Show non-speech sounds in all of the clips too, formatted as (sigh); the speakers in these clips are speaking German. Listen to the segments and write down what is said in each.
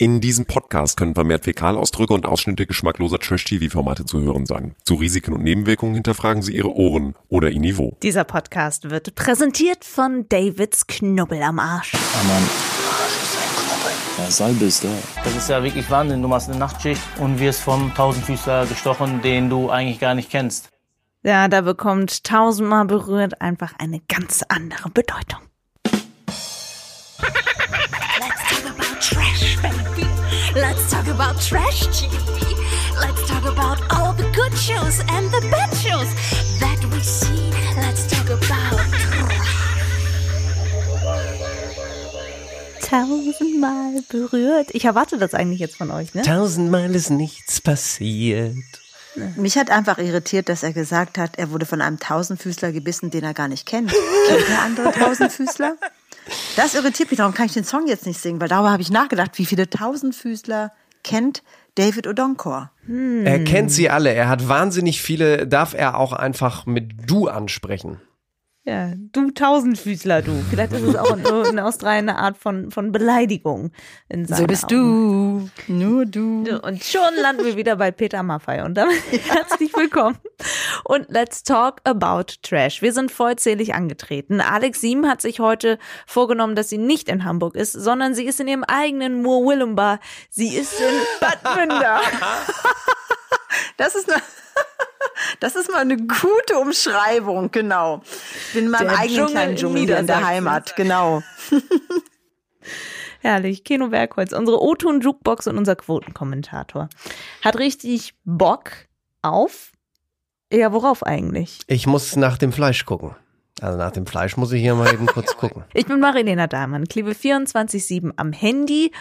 In diesem Podcast können vermehrt Fäkalausdrücke und Ausschnitte geschmackloser Trash-TV-Formate zu hören sein. Zu Risiken und Nebenwirkungen hinterfragen Sie Ihre Ohren oder Ihr Niveau. Dieser Podcast wird präsentiert von Davids Knubbel am Arsch. Ah, Mann. Ja, Salbe ist da. Das ist ja wirklich Wahnsinn. Du machst eine Nachtschicht und wirst vom Tausendfüßler gestochen, den du eigentlich gar nicht kennst. Ja, da bekommt tausendmal berührt einfach eine ganz andere Bedeutung. Trash, baby. Let's talk about trash TV. Let's talk about all the good shows and the bad shows that we see. Let's talk about Tausendmal berührt. Ich erwarte das eigentlich jetzt von euch, ne? Tausendmal ist nichts passiert. Mich hat einfach irritiert, dass er gesagt hat, er wurde von einem Tausendfüßler gebissen, den er gar nicht kennt. Kennt er andere (laughs) Tausendfüßler? Das irritiert mich, darum kann ich den Song jetzt nicht singen, weil darüber habe ich nachgedacht, wie viele Tausendfüßler kennt David Odonkor. Er kennt sie alle. Er hat wahnsinnig viele, darf er auch einfach mit du ansprechen. Ja, du Tausendfüßler, du. Vielleicht ist es auch (laughs) in, in Australien eine Art von, von Beleidigung. In So bist Augen. du, nur du. Und schon landen wir wieder bei Peter Maffei und damit (laughs) herzlich willkommen. Und let's talk about Trash. Wir sind vollzählig angetreten. Alex Siem hat sich heute vorgenommen, dass sie nicht in Hamburg ist, sondern sie ist in ihrem eigenen Moor Willem Bar. Sie ist in Bad Münder. (laughs) Das ist eine, (laughs) das ist mal eine gute Umschreibung, genau. Ich bin in meinem Der eigenen Dschungel kleinen in Dschungel hier in der. Heimat, genau. (laughs) Herrlich, Keno Bergholz, unsere O-Ton-Jukebox und unser Quotenkommentator. Hat richtig Bock auf, ja, worauf eigentlich? Ich muss nach dem Fleisch gucken. Also nach dem Fleisch muss ich hier mal eben kurz (laughs) gucken. Ich bin Marilena Dahmann, klebe 24-7 am Handy.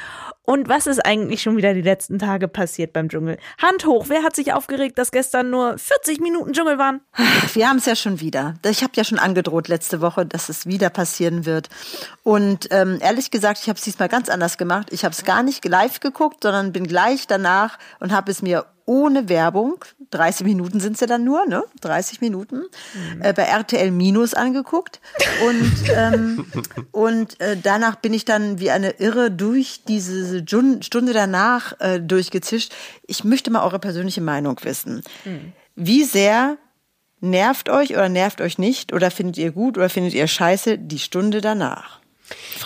Und was ist eigentlich schon wieder die letzten Tage passiert beim Dschungel? Hand hoch, wer hat sich aufgeregt, dass gestern nur 40 Minuten Dschungel waren? Wir haben es ja schon wieder. Ich habe ja schon angedroht letzte Woche, dass es wieder passieren wird. Und ähm, ehrlich gesagt, ich habe es diesmal ganz anders gemacht. Ich habe es gar nicht live geguckt, sondern bin gleich danach und habe es mir ohne Werbung, 30 Minuten sind es ja dann nur, ne? 30 Minuten, äh, bei RTL Minus angeguckt. Und, ähm, (laughs) und äh, danach bin ich dann wie eine Irre durch diese Stunde danach äh, durchgezischt. Ich möchte mal eure persönliche Meinung wissen. Wie sehr Nervt euch oder nervt euch nicht? Oder findet ihr gut oder findet ihr scheiße die Stunde danach?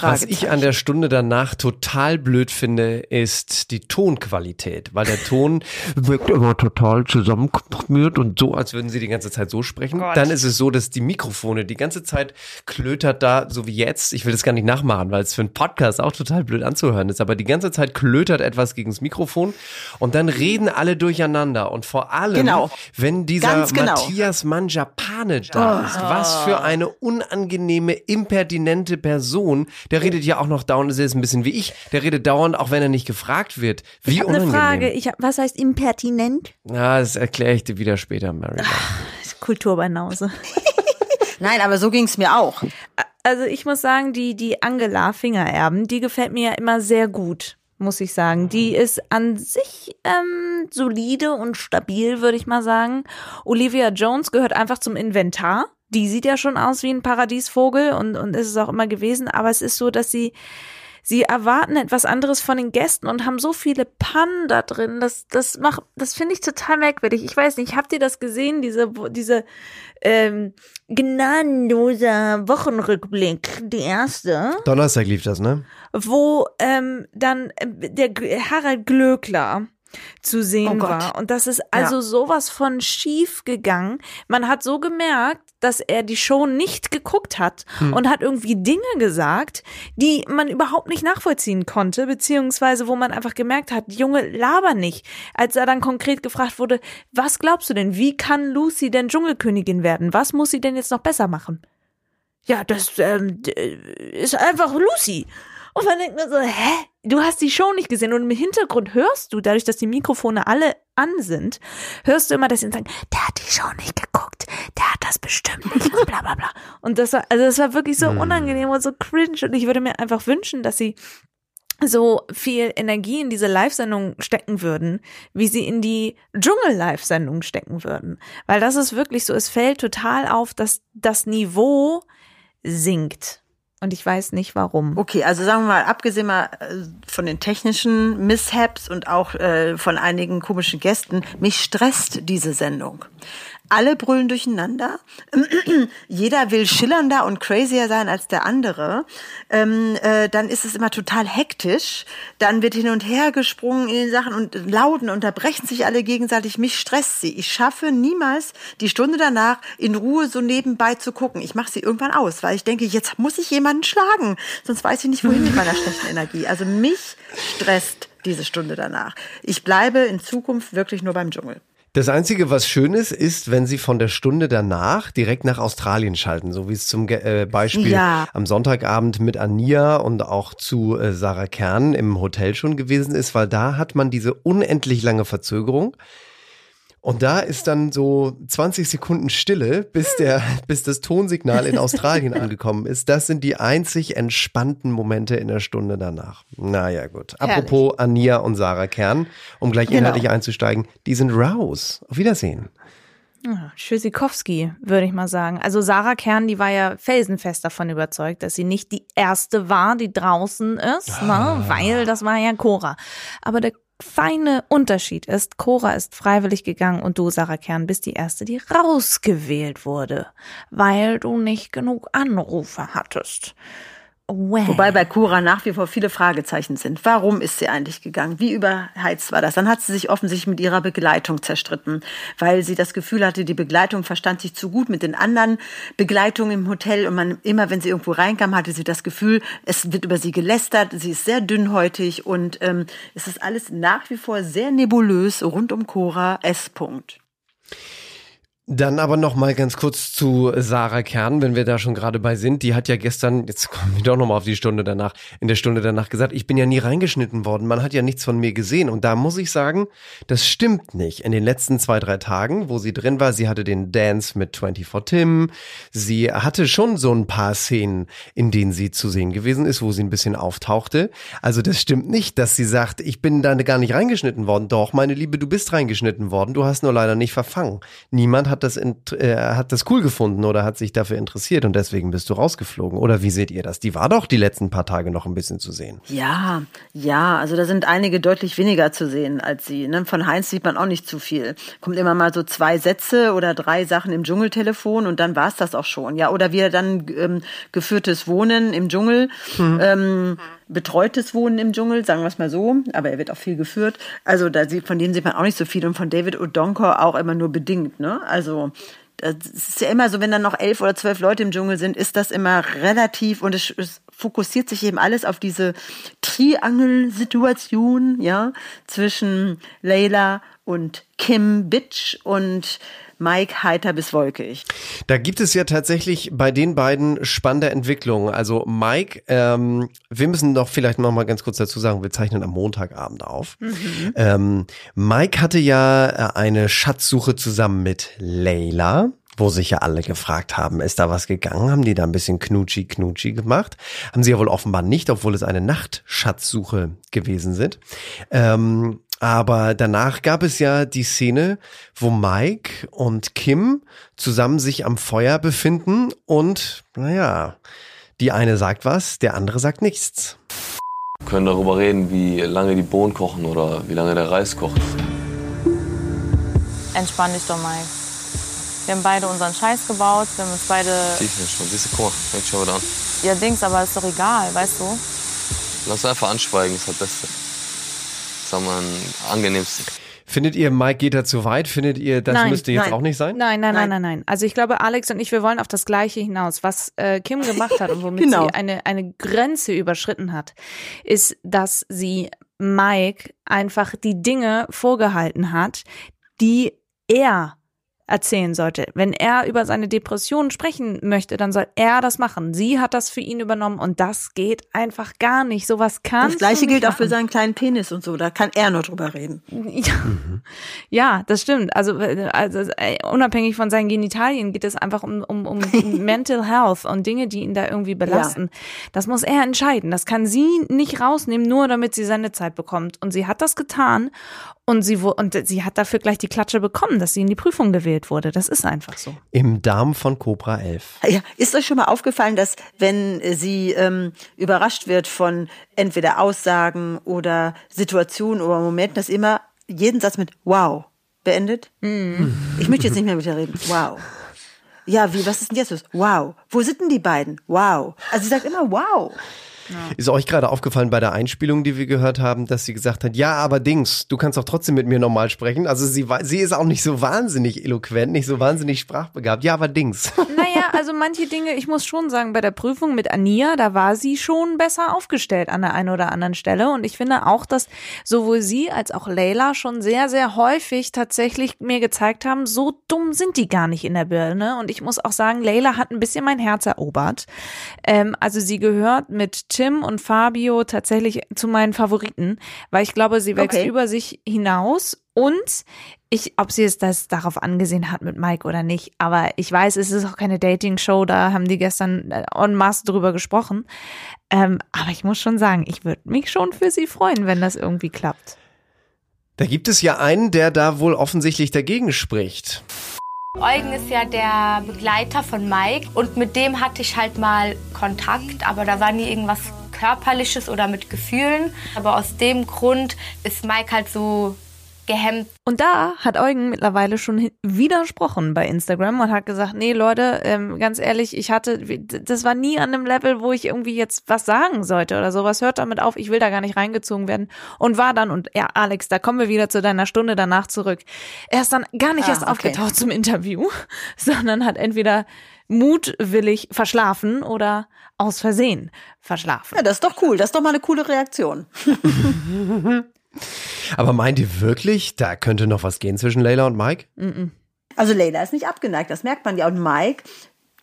Was ich an der Stunde danach total blöd finde, ist die Tonqualität, weil der Ton (laughs) wirkt immer total zusammenkomprimiert und so, als würden sie die ganze Zeit so sprechen. Dann ist es so, dass die Mikrofone die ganze Zeit klötert da, so wie jetzt. Ich will das gar nicht nachmachen, weil es für einen Podcast auch total blöd anzuhören ist, aber die ganze Zeit klötert etwas gegen das Mikrofon und dann reden alle durcheinander und vor allem, Genau. wenn dieser genau. Matthias Manjapane da ist, was für eine unangenehme, impertinente Person. Der redet ja auch noch dauernd, das ist ein bisschen wie ich, der redet dauernd, auch wenn er nicht gefragt wird. Wie Ich habe eine unangenehm. Frage. Ich hab, was heißt impertinent? Ja, das erkläre ich dir wieder später, Mary. Kultur bei Nause. (laughs) Nein, aber so ging's mir auch. Also ich muss sagen, die, die Angela Fingererben, die gefällt mir ja immer sehr gut, muss ich sagen. Die ist an sich ähm, solide und stabil, würde ich mal sagen. Olivia Jones gehört einfach zum Inventar. Die sieht ja schon aus wie ein Paradiesvogel und, und ist es auch immer gewesen. Aber es ist so, dass sie Sie erwarten etwas anderes von den Gästen und haben so viele Pannen da drin. Das, das macht, das finde ich total merkwürdig. Ich weiß nicht, habt ihr das gesehen? Diese, diese ähm, gnadenloser Wochenrückblick, die erste, Donnerstag lief das, ne? wo ähm, dann äh, der G- Harald Glöckler zu sehen Oh war. Und das ist also sowas von schief gegangen. Man hat so gemerkt, dass er die Show nicht geguckt hat und hat irgendwie Dinge gesagt, die man überhaupt nicht nachvollziehen konnte, beziehungsweise wo man einfach gemerkt hat, Junge, laber nicht. Als er dann konkret gefragt wurde, was glaubst du denn, wie kann Lucy denn Dschungelkönigin werden? Was muss sie denn jetzt noch besser machen? Ja, das ähm, d- ist einfach Lucy. Und man denkt mir so, hä? Du hast die Show nicht gesehen und im Hintergrund hörst du, dadurch, dass die Mikrofone alle an sind, hörst du immer, dass sie sagen, der hat die Show nicht geguckt, der hat das bestimmt nicht bla bla bla. Und das war, also das war wirklich so unangenehm und so cringe und ich würde mir einfach wünschen, dass sie so viel Energie in diese Live-Sendung stecken würden, wie sie in die Dschungel-Live-Sendung stecken würden. Weil das ist wirklich so, es fällt total auf, dass das Niveau sinkt. Und ich weiß nicht warum. Okay, also sagen wir mal, abgesehen mal äh, von den technischen Mishaps und auch äh, von einigen komischen Gästen, mich stresst diese Sendung. Alle brüllen durcheinander. (clears throat) Jeder will schillernder und crazier sein als der andere. Ähm, äh, dann ist es immer total hektisch. Dann wird hin und her gesprungen in den Sachen und Lauten unterbrechen sich alle gegenseitig. Mich stresst sie. Ich schaffe niemals die Stunde danach in Ruhe so nebenbei zu gucken. Ich mache sie irgendwann aus, weil ich denke, jetzt muss ich jemanden schlagen. Sonst weiß ich nicht, wohin mit meiner schlechten Energie. Also mich stresst diese Stunde danach. Ich bleibe in Zukunft wirklich nur beim Dschungel. Das Einzige, was schön ist, ist, wenn sie von der Stunde danach direkt nach Australien schalten, so wie es zum äh, Beispiel Ja. am Sonntagabend mit Ania und auch zu äh, Sarah Kern im Hotel schon gewesen ist, weil da hat man diese unendlich lange Verzögerung. Und da ist dann so 20 Sekunden Stille, bis der, (laughs) bis das Tonsignal in Australien angekommen ist. Das sind die einzig entspannten Momente in der Stunde danach. Naja, gut. Apropos Ania und Sarah Kern, um gleich Genau. inhaltlich einzusteigen, die sind raus. Auf Wiedersehen. Tschüssikowski, würde ich mal sagen. Also Sarah Kern, die war ja felsenfest davon überzeugt, dass sie nicht die erste war, die draußen ist, ne? weil das war ja Cora. Aber der feine Unterschied ist, Cora ist freiwillig gegangen und du, Sarah Kern, bist die erste, die rausgewählt wurde, weil du nicht genug Anrufe hattest. Well. Wobei bei Cora nach wie vor viele Fragezeichen sind. Warum ist sie eigentlich gegangen? Wie überheizt war das? Dann hat sie sich offensichtlich mit ihrer Begleitung zerstritten, weil sie das Gefühl hatte, die Begleitung verstand sich zu gut mit den anderen Begleitungen im Hotel und man immer, wenn sie irgendwo reinkam, hatte sie das Gefühl, es wird über sie gelästert. Sie ist sehr dünnhäutig und ähm, es ist alles nach wie vor sehr nebulös rund um Cora S. Punkt. Dann aber noch mal ganz kurz zu Sarah Kern, wenn wir da schon gerade bei sind. Die hat ja gestern, jetzt kommen wir doch noch mal auf die Stunde danach, in der Stunde danach gesagt, ich bin ja nie reingeschnitten worden. Man hat ja nichts von mir gesehen. Und da muss ich sagen, das stimmt nicht. In den letzten zwei, drei Tagen, wo sie drin war, sie hatte den Dance mit 24 Tim. Sie hatte schon so ein paar Szenen, in denen sie zu sehen gewesen ist, wo sie ein bisschen auftauchte. Also das stimmt nicht, dass sie sagt, ich bin da gar nicht reingeschnitten worden. Doch, meine Liebe, du bist reingeschnitten worden. Du hast nur leider nicht verfangen. Niemand hat das, äh, hat das cool gefunden oder hat sich dafür interessiert und deswegen bist du rausgeflogen. Oder wie seht ihr das? Die war doch die letzten paar Tage noch ein bisschen zu sehen. Ja, ja, also da sind einige deutlich weniger zu sehen als sie. Ne? Von Heinz sieht man auch nicht zu viel. Kommt immer mal so zwei Sätze oder drei Sachen im Dschungeltelefon und dann war's das auch schon. Ja, oder wie er dann ähm, geführtes Wohnen im Dschungel, ähm, betreutes Wohnen im Dschungel, sagen wir es mal so, aber er wird auch viel geführt. Also da sieht, von denen sieht man auch nicht so viel und von David Odonkor auch immer nur bedingt. Ne? Also das ist ja immer so, wenn dann noch elf oder zwölf Leute im Dschungel sind, ist das immer relativ und es, es fokussiert sich eben alles auf diese Triangel-Situation, ja, zwischen Layla und Kim Bitch und Mike heiter bis wolkig. Da gibt es ja tatsächlich bei den beiden spannende Entwicklungen. Also Mike, ähm, wir müssen doch vielleicht noch mal ganz kurz dazu sagen, wir zeichnen am Montagabend auf. Ähm, Mike hatte ja äh, eine Schatzsuche zusammen mit Layla. Wo sich ja alle gefragt haben, ist da was gegangen? Haben die da ein bisschen knutschi knutschi gemacht? Haben sie ja wohl offenbar nicht, obwohl es eine Nachtschatzsuche gewesen sind. Ähm, aber danach gab es ja die Szene, wo Mike und Kim zusammen sich am Feuer befinden und, naja, die eine sagt was, der andere sagt nichts. Wir können darüber reden, wie lange die Bohnen kochen oder wie lange der Reis kocht. Entspann dich doch, Mike. Wir haben beide unseren Scheiß gebaut. Wir haben uns beide. Sieh ich mir schon. Siehst du, guck mal, fängt schon wieder an. Ja, Dings, aber ist doch egal, weißt du? Lass einfach anschweigen, ist das Beste. Das ist am angenehmsten. Findet ihr, Mike geht da zu weit? Findet ihr, das Nein, müsste jetzt nein. auch nicht sein? Nein, nein, nein, Nein. nein, nein. Also ich glaube, Alex und ich, wir wollen auf das Gleiche hinaus. Was äh, Kim gemacht hat und womit (laughs) Genau. sie eine, eine Grenze überschritten hat, ist, dass sie Mike einfach die Dinge vorgehalten hat, die er erzählen sollte. Wenn er über seine Depressionen sprechen möchte, dann soll er das machen. Sie hat das für ihn übernommen und das geht einfach gar nicht. Sowas kann Das gleiche gilt auch für seinen kleinen Penis und so, da kann er nur drüber reden. Ja, ja das stimmt. Also, also äh, unabhängig von seinen Genitalien geht es einfach um, um, um (laughs) Mental Health und Dinge, die ihn da irgendwie belasten. Das muss er entscheiden. Das kann sie nicht rausnehmen, nur damit sie seine Zeit bekommt. Und sie hat das getan und sie, und sie hat dafür gleich die Klatsche bekommen, dass sie in die Prüfung gewählt ausgewählt wurde. Das ist einfach so. Im Darm von Cobra 11. Ja, ist euch schon mal aufgefallen, dass wenn sie ähm, überrascht wird von entweder Aussagen oder Situationen oder Momenten, dass immer jeden Satz mit Wow beendet? Ich möchte jetzt nicht mehr mit dir reden. Wow. Ja, wie, was ist denn jetzt los? Wow. Wo sind denn die beiden? Wow. Also sie sagt immer Wow. Ist euch gerade aufgefallen bei der Einspielung, die wir gehört haben, dass sie gesagt hat, ja, aber Dings, du kannst doch trotzdem mit mir normal sprechen. Also sie, sie ist auch nicht so wahnsinnig eloquent, nicht so wahnsinnig sprachbegabt. Ja, aber Dings. (laughs) Naja, also manche Dinge, ich muss schon sagen, bei der Prüfung mit Ania, da war sie schon besser aufgestellt an der einen oder anderen Stelle. Und ich finde auch, dass sowohl sie als auch Leila schon sehr, sehr häufig tatsächlich mir gezeigt haben, so dumm sind die gar nicht in der Birne. Und ich muss auch sagen, Leila hat ein bisschen mein Herz erobert. Ähm, also sie gehört mit Tim und Fabio tatsächlich zu meinen Favoriten, weil ich glaube, sie wächst Okay. über sich hinaus und ich, ob sie es das darauf angesehen hat mit Mike oder nicht, aber ich weiß, es ist auch keine Dating-Show, da haben die gestern äh, en masse drüber gesprochen. Ähm, aber ich muss schon sagen, ich würde mich schon für sie freuen, wenn das irgendwie klappt. Da gibt es ja einen, der da wohl offensichtlich dagegen spricht. Eugen ist ja der Begleiter von Mike und mit dem hatte ich halt mal Kontakt, aber da war nie irgendwas körperliches oder mit Gefühlen. Aber aus dem Grund ist Mike halt so gehemmt. Und da hat Eugen mittlerweile schon widersprochen bei Instagram und hat gesagt, nee Leute, ähm, ganz ehrlich, ich hatte, das war nie an einem Level, wo ich irgendwie jetzt was sagen sollte oder sowas. Hört damit auf, ich will da gar nicht reingezogen werden. Und war dann, und ja, Alex, da kommen wir wieder zu deiner Stunde danach zurück. Er ist dann gar nicht Ah, erst okay. aufgetaucht zum Interview, (laughs) sondern hat entweder mutwillig verschlafen oder aus Versehen verschlafen. Ja, das ist doch cool. Das ist doch mal eine coole Reaktion. (laughs) Aber meint ihr wirklich, da könnte noch was gehen zwischen Leila und Mike? Also Leila ist nicht abgeneigt, das merkt man ja. Und Mike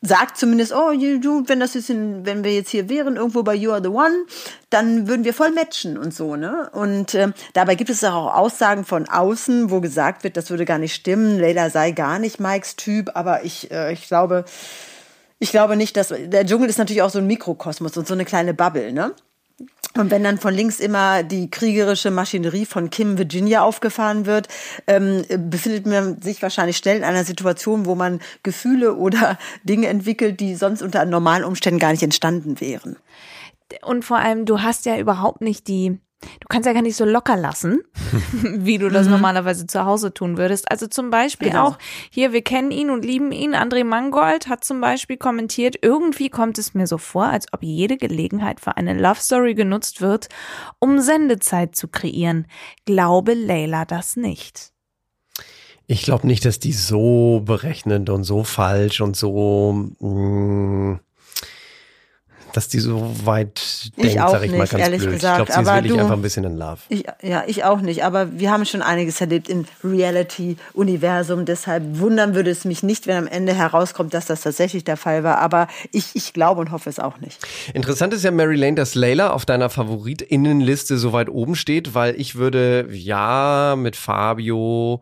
sagt zumindest, oh, du, wenn das jetzt in, wenn wir jetzt hier wären, irgendwo bei You Are the One, dann würden wir voll matchen und so, ne? Und ähm, dabei gibt es auch Aussagen von außen, wo gesagt wird, das würde gar nicht stimmen, Leila sei gar nicht Mikes Typ, aber ich, äh, ich glaube, ich glaube nicht, dass der Dschungel ist natürlich auch so ein Mikrokosmos und so eine kleine Bubble, ne? Und wenn dann von links immer die kriegerische Maschinerie von Kim Virginia aufgefahren wird, ähm, befindet man sich wahrscheinlich schnell in einer Situation, wo man Gefühle oder (laughs) Dinge entwickelt, die sonst unter normalen Umständen gar nicht entstanden wären. Und vor allem, du hast ja überhaupt nicht die, du kannst ja gar nicht so locker lassen, (laughs) wie du das normalerweise zu Hause tun würdest. Also zum Beispiel Genau. auch hier, wir kennen ihn und lieben ihn. André Mangold hat zum Beispiel kommentiert, irgendwie kommt es mir so vor, als ob jede Gelegenheit für eine Love Story genutzt wird, um Sendezeit zu kreieren. Glaube Leila das nicht. Ich glaube nicht, dass die so berechnend und so falsch und so, mh, dass die so weit denkt, auch sag ich mal nicht, ganz ehrlich blöd. gesagt, ich glaube, sie ist wirklich du- einfach ein bisschen in Love. Ich, ja, ich auch nicht, aber wir haben schon einiges erlebt im Reality-Universum. Deshalb wundern würde es mich nicht, wenn am Ende herauskommt, dass das tatsächlich der Fall war. Aber ich, ich glaube und hoffe es auch nicht. Interessant ist ja, Mary Lane, dass Layla auf deiner FavoritInnenliste so weit oben steht, weil ich würde ja mit Fabio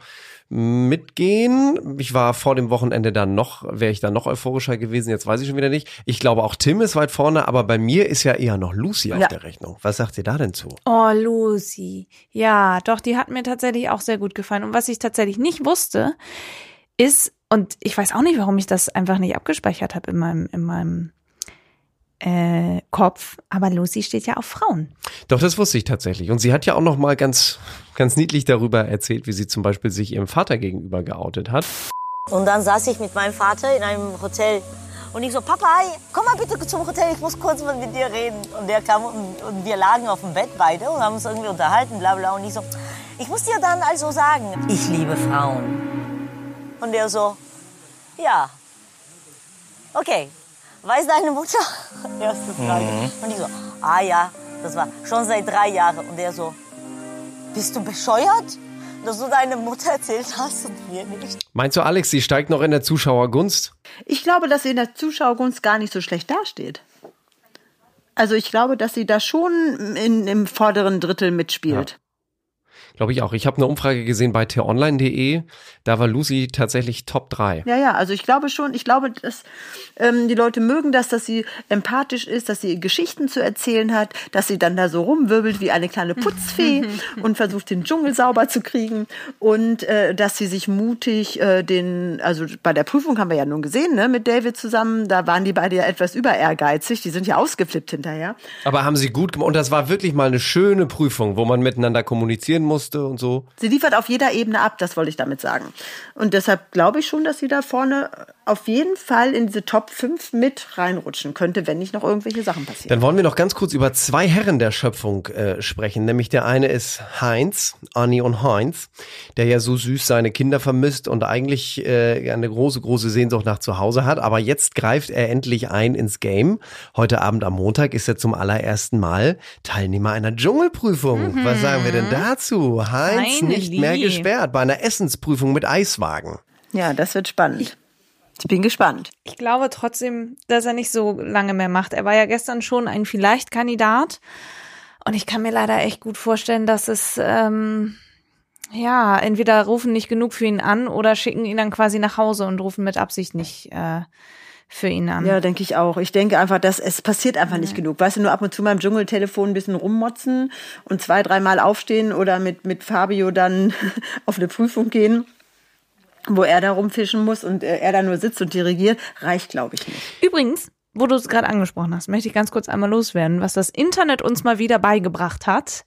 mitgehen. Ich war vor dem Wochenende dann noch, wäre ich dann noch euphorischer gewesen, jetzt weiß ich schon wieder nicht. Ich glaube auch Tim ist weit vorne, aber bei mir ist ja eher noch Lucy auf Ja. der Rechnung. Was sagt ihr da denn zu? Oh, Lucy. Ja, doch, die hat mir tatsächlich auch sehr gut gefallen. Und was ich tatsächlich nicht wusste, ist, und ich weiß auch nicht, warum ich das einfach nicht abgespeichert habe in meinem, in meinem äh, Kopf, aber Lucy steht ja auf Frauen. Doch, das wusste ich tatsächlich. Und sie hat ja auch noch mal ganz, ganz niedlich darüber erzählt, wie sie zum Beispiel sich ihrem Vater gegenüber geoutet hat. Und dann saß ich mit meinem Vater in einem Hotel. Und ich so, Papa, komm mal bitte zum Hotel, ich muss kurz mal mit dir reden. Und der kam und, und wir lagen auf dem Bett beide und haben uns irgendwie unterhalten, bla bla. Und ich so, ich muss dir dann also sagen, ich liebe Frauen. Und der so, ja. Okay, weiß deine Mutter? (laughs) Erste Frage. Und ich so, ah ja, das war schon seit drei Jahren. Und der so, bist du bescheuert? Dass du deine Mutter erzählt hast und mir nicht. Meinst du, Alex, sie steigt noch in der Zuschauergunst? Ich glaube, dass sie in der Zuschauergunst gar nicht so schlecht dasteht. Also ich glaube, dass sie da schon in, im vorderen Drittel mitspielt. Glaube ich auch. Ich habe eine Umfrage gesehen bei t-online.de. Da war Lucy tatsächlich Top 3. Ja, ja, also ich glaube schon, ich glaube, dass ähm, die Leute mögen das, dass sie empathisch ist, dass sie Geschichten zu erzählen hat, dass sie dann da so rumwirbelt wie eine kleine Putzfee (laughs) und versucht, den Dschungel sauber zu kriegen und äh, dass sie sich mutig äh, den, also bei der Prüfung haben wir ja nun gesehen, ne, mit David zusammen, da waren die beide ja etwas über ehrgeizig, die sind ja ausgeflippt hinterher. Aber haben sie gut gemacht. Und das war wirklich mal eine schöne Prüfung, wo man miteinander kommunizieren musste und so. Sie liefert auf jeder Ebene ab, das wollte ich damit sagen. Und deshalb glaube ich schon, dass sie da vorne auf jeden Fall in diese Top 5 mit reinrutschen könnte, wenn nicht noch irgendwelche Sachen passieren. Dann wollen wir noch ganz kurz über zwei Herren der Schöpfung äh, sprechen. Nämlich der eine ist Heinz, Annie und Heinz, der ja so süß seine Kinder vermisst und eigentlich äh, eine große, große Sehnsucht nach zu Hause hat. Aber jetzt greift er endlich ein ins Game. Heute Abend am Montag ist er zum allerersten Mal Teilnehmer einer Dschungelprüfung. Was sagen wir denn dazu? Heinz Meine nicht mehr gesperrt bei einer Essensprüfung mit Eiswagen. Ja, das wird spannend. Ich bin gespannt. Ich glaube trotzdem, dass er nicht so lange mehr macht. Er war ja gestern schon ein Vielleicht-Kandidat. Und ich kann mir leider echt gut vorstellen, dass es, ähm, ja, entweder rufen nicht genug für ihn an oder schicken ihn dann quasi nach Hause und rufen mit Absicht nicht äh, für ihn an. Ja, denke ich auch. Ich denke einfach, dass es passiert einfach nicht genug. Weißt du, nur ab und zu mal im Dschungeltelefon ein bisschen rummotzen und zwei, dreimal aufstehen oder mit, mit Fabio dann (laughs) auf eine Prüfung gehen, wo er da rumfischen muss und äh, er da nur sitzt und dirigiert, reicht, glaube ich, nicht. Übrigens, wo du es gerade angesprochen hast, möchte ich ganz kurz einmal loswerden, was das Internet uns mal wieder beigebracht hat.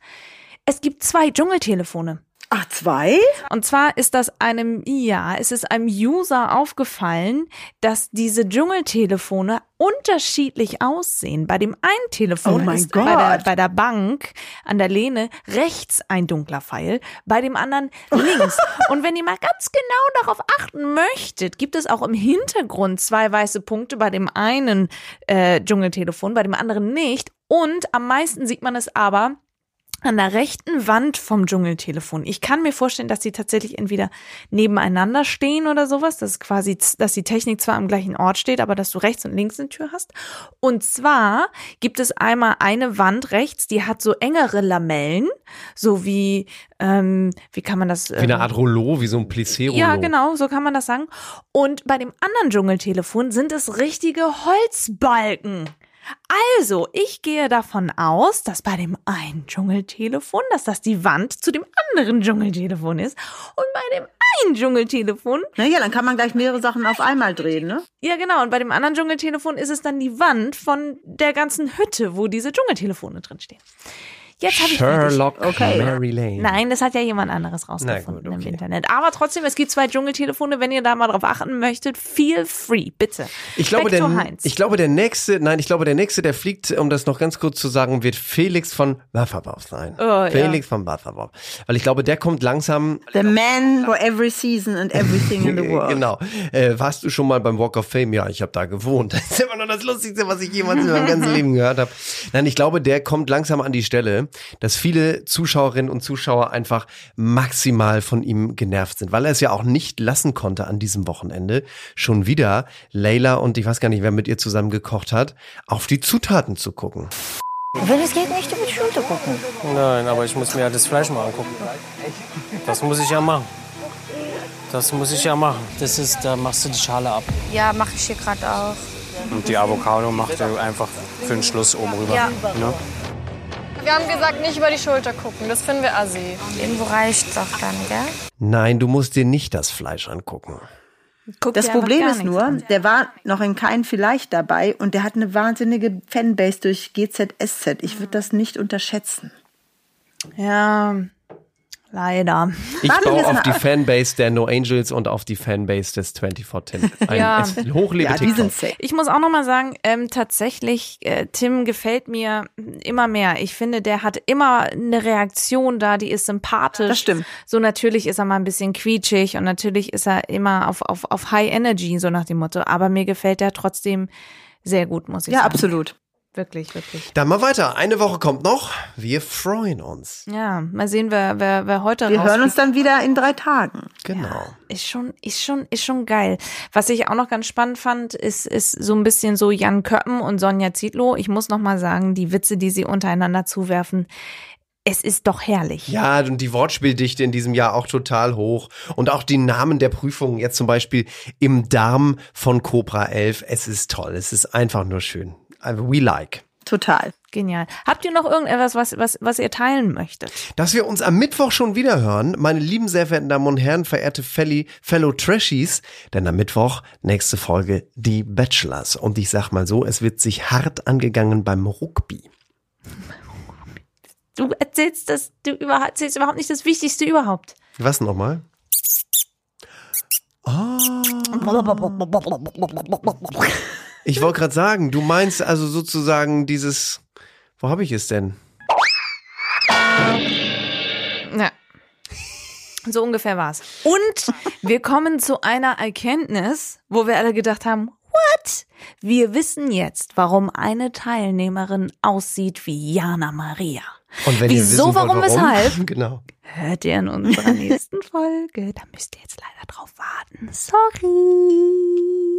Es gibt zwei Dschungeltelefone. Ach, zwei? Und zwar ist das einem, ja, es ist einem User aufgefallen, dass diese Dschungeltelefone unterschiedlich aussehen. Bei dem einen Telefon Oh ist bei der, bei der Bank an der Lehne rechts ein dunkler Pfeil, bei dem anderen links. (laughs) Und wenn ihr mal ganz genau darauf achten möchtet, gibt es auch im Hintergrund zwei weiße Punkte bei dem einen äh, Dschungeltelefon, bei dem anderen nicht. Und am meisten sieht man es aber an der rechten Wand vom Dschungeltelefon. Ich kann mir vorstellen, dass die tatsächlich entweder nebeneinander stehen oder sowas, dass quasi, dass die Technik zwar am gleichen Ort steht, aber dass du rechts und links eine Tür hast. Und zwar gibt es einmal eine Wand rechts, die hat so engere Lamellen, so wie, ähm, wie kann man das? Wie eine ähm, Art Rollo, wie so ein Plissé-Rollo. ja, genau, so kann man das sagen. Und bei dem anderen Dschungeltelefon sind es richtige Holzbalken. Also, ich gehe davon aus, dass bei dem einen Dschungeltelefon, dass das die Wand zu dem anderen Dschungeltelefon ist. Und bei dem einen Dschungeltelefon, Naja, dann kann man gleich mehrere Sachen auf einmal drehen, ne? ja genau, und bei dem anderen Dschungeltelefon ist es dann die Wand von der ganzen Hütte, wo diese Dschungeltelefone drinstehen. Jetzt habe ich. Sherlock Okay. Mary Lane. Nein, das hat ja jemand anderes rausgefunden Na gut, im okay. Internet. Aber trotzdem, es gibt zwei Dschungeltelefone. Wenn ihr da mal drauf achten möchtet, feel free, bitte. Ich glaube, der, Heinz. ich glaube, der nächste, nein, ich glaube, der nächste, der fliegt, um das noch ganz kurz zu sagen, wird Felix von Wafferbau sein. Oh, ja. Felix von Wafferbau. Weil ich glaube, der kommt langsam, The man for every season and everything in the (laughs) world. genau. Äh, warst du schon mal beim Walk of Fame? Ja, ich habe da gewohnt. (laughs) Das ist immer noch das Lustigste, was ich jemals in meinem ganzen (laughs) Leben gehört habe. Nein, ich glaube, der kommt langsam an die Stelle, dass viele Zuschauerinnen und Zuschauer einfach maximal von ihm genervt sind, weil er es ja auch nicht lassen konnte an diesem Wochenende, schon wieder Leila und ich weiß gar nicht, wer mit ihr zusammen gekocht hat, auf die Zutaten zu gucken. Wenn es geht, nicht über die Schulter gucken. Nein, aber ich muss mir ja das Fleisch mal angucken. Das muss ich ja machen. Das muss ich ja machen. Das ist, da machst du die Schale ab. Ja, mache ich hier gerade auch. Und die Avocado macht ihr einfach für den Schluss oben rüber. Ja. Ne? Wir haben gesagt, nicht über die Schulter gucken. Das finden wir assi. Irgendwo reicht's auch dann, gell? Nein, du musst dir nicht das Fleisch angucken. Guckt Das Problem ist nur, an. der war noch in keinem Vielleicht dabei und der hat eine wahnsinnige Fanbase durch GZSZ. Ich würde das nicht unterschätzen. Ja, leider. Ich Warten baue auf die. Fanbase der No Angels und auf die Fanbase des 24 Tim. Ein Ja. hochlebe Ja, die TikTok. Ich muss auch noch mal sagen, ähm, tatsächlich, äh, Tim gefällt mir immer mehr. Ich finde, der hat immer eine Reaktion da, die ist sympathisch. Das stimmt. So natürlich ist er mal ein bisschen quietschig und natürlich ist er immer auf, auf, auf High Energy, so nach dem Motto. Aber mir gefällt er trotzdem sehr gut, muss ich Ja, sagen. absolut. Wirklich, wirklich. Dann mal weiter. Eine Woche kommt noch. Wir freuen uns. Ja, mal sehen, wer, wer, wer heute Wir hören uns dann wieder in drei Tagen. Genau. Ist schon, ist schon, ist schon geil. Was ich auch noch ganz spannend fand, ist, ist so ein bisschen so Jan Köppen und Sonja Zietlow. Ich muss noch mal sagen, die Witze, die sie untereinander zuwerfen, Es ist doch herrlich. Ja, und die Wortspieldichte in diesem Jahr auch total hoch. Und auch die Namen der Prüfungen, jetzt zum Beispiel im Darm von Cobra 11. Es ist toll. Es ist einfach nur schön. Also, We like. Total. Genial. Habt ihr noch irgendetwas, was, was, was ihr teilen möchtet? Dass wir uns am Mittwoch schon wieder hören, meine lieben, sehr verehrten Damen und Herren, verehrte Felly, Fellow Trashies, denn am Mittwoch, nächste Folge, die Bachelors. Und ich sag mal so, es wird sich hart angegangen beim Rugby. Du erzählst das, du erzählst überhaupt nicht das Wichtigste überhaupt. Was nochmal? (laughs) Ich wollte gerade sagen, du meinst also sozusagen dieses, wo habe ich es denn? Ja. So ungefähr war's. Und wir kommen zu einer Erkenntnis, wo wir alle gedacht haben, what? Wir wissen jetzt, warum eine Teilnehmerin aussieht wie Jana Maria. Und wenn Wieso, ihr wissen wollt, warum, weshalb? (laughs) Genau. Hört ihr in unserer nächsten Folge. Da müsst ihr jetzt leider drauf warten. Sorry.